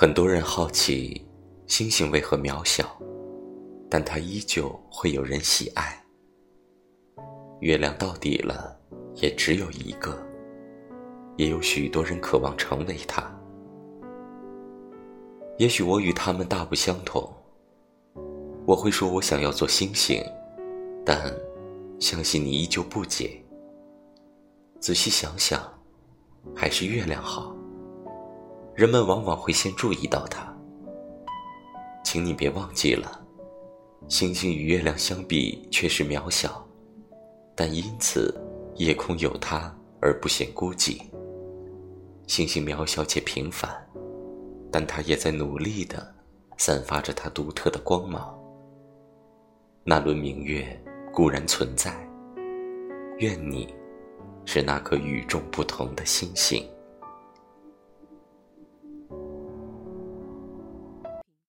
很多人好奇，星星为何渺小，但它依旧会有人喜爱。月亮到底了，也只有一个，也有许多人渴望成为它。也许我与他们大不相同，我会说我想要做星星，但相信你依旧不解。仔细想想，还是月亮好。人们往往会先注意到它，请你别忘记了，星星与月亮相比却是渺小，但因此夜空有它而不显孤寂。星星渺小且平凡，但它也在努力的散发着它独特的光芒。那轮明月固然存在，愿你是那颗与众不同的星星。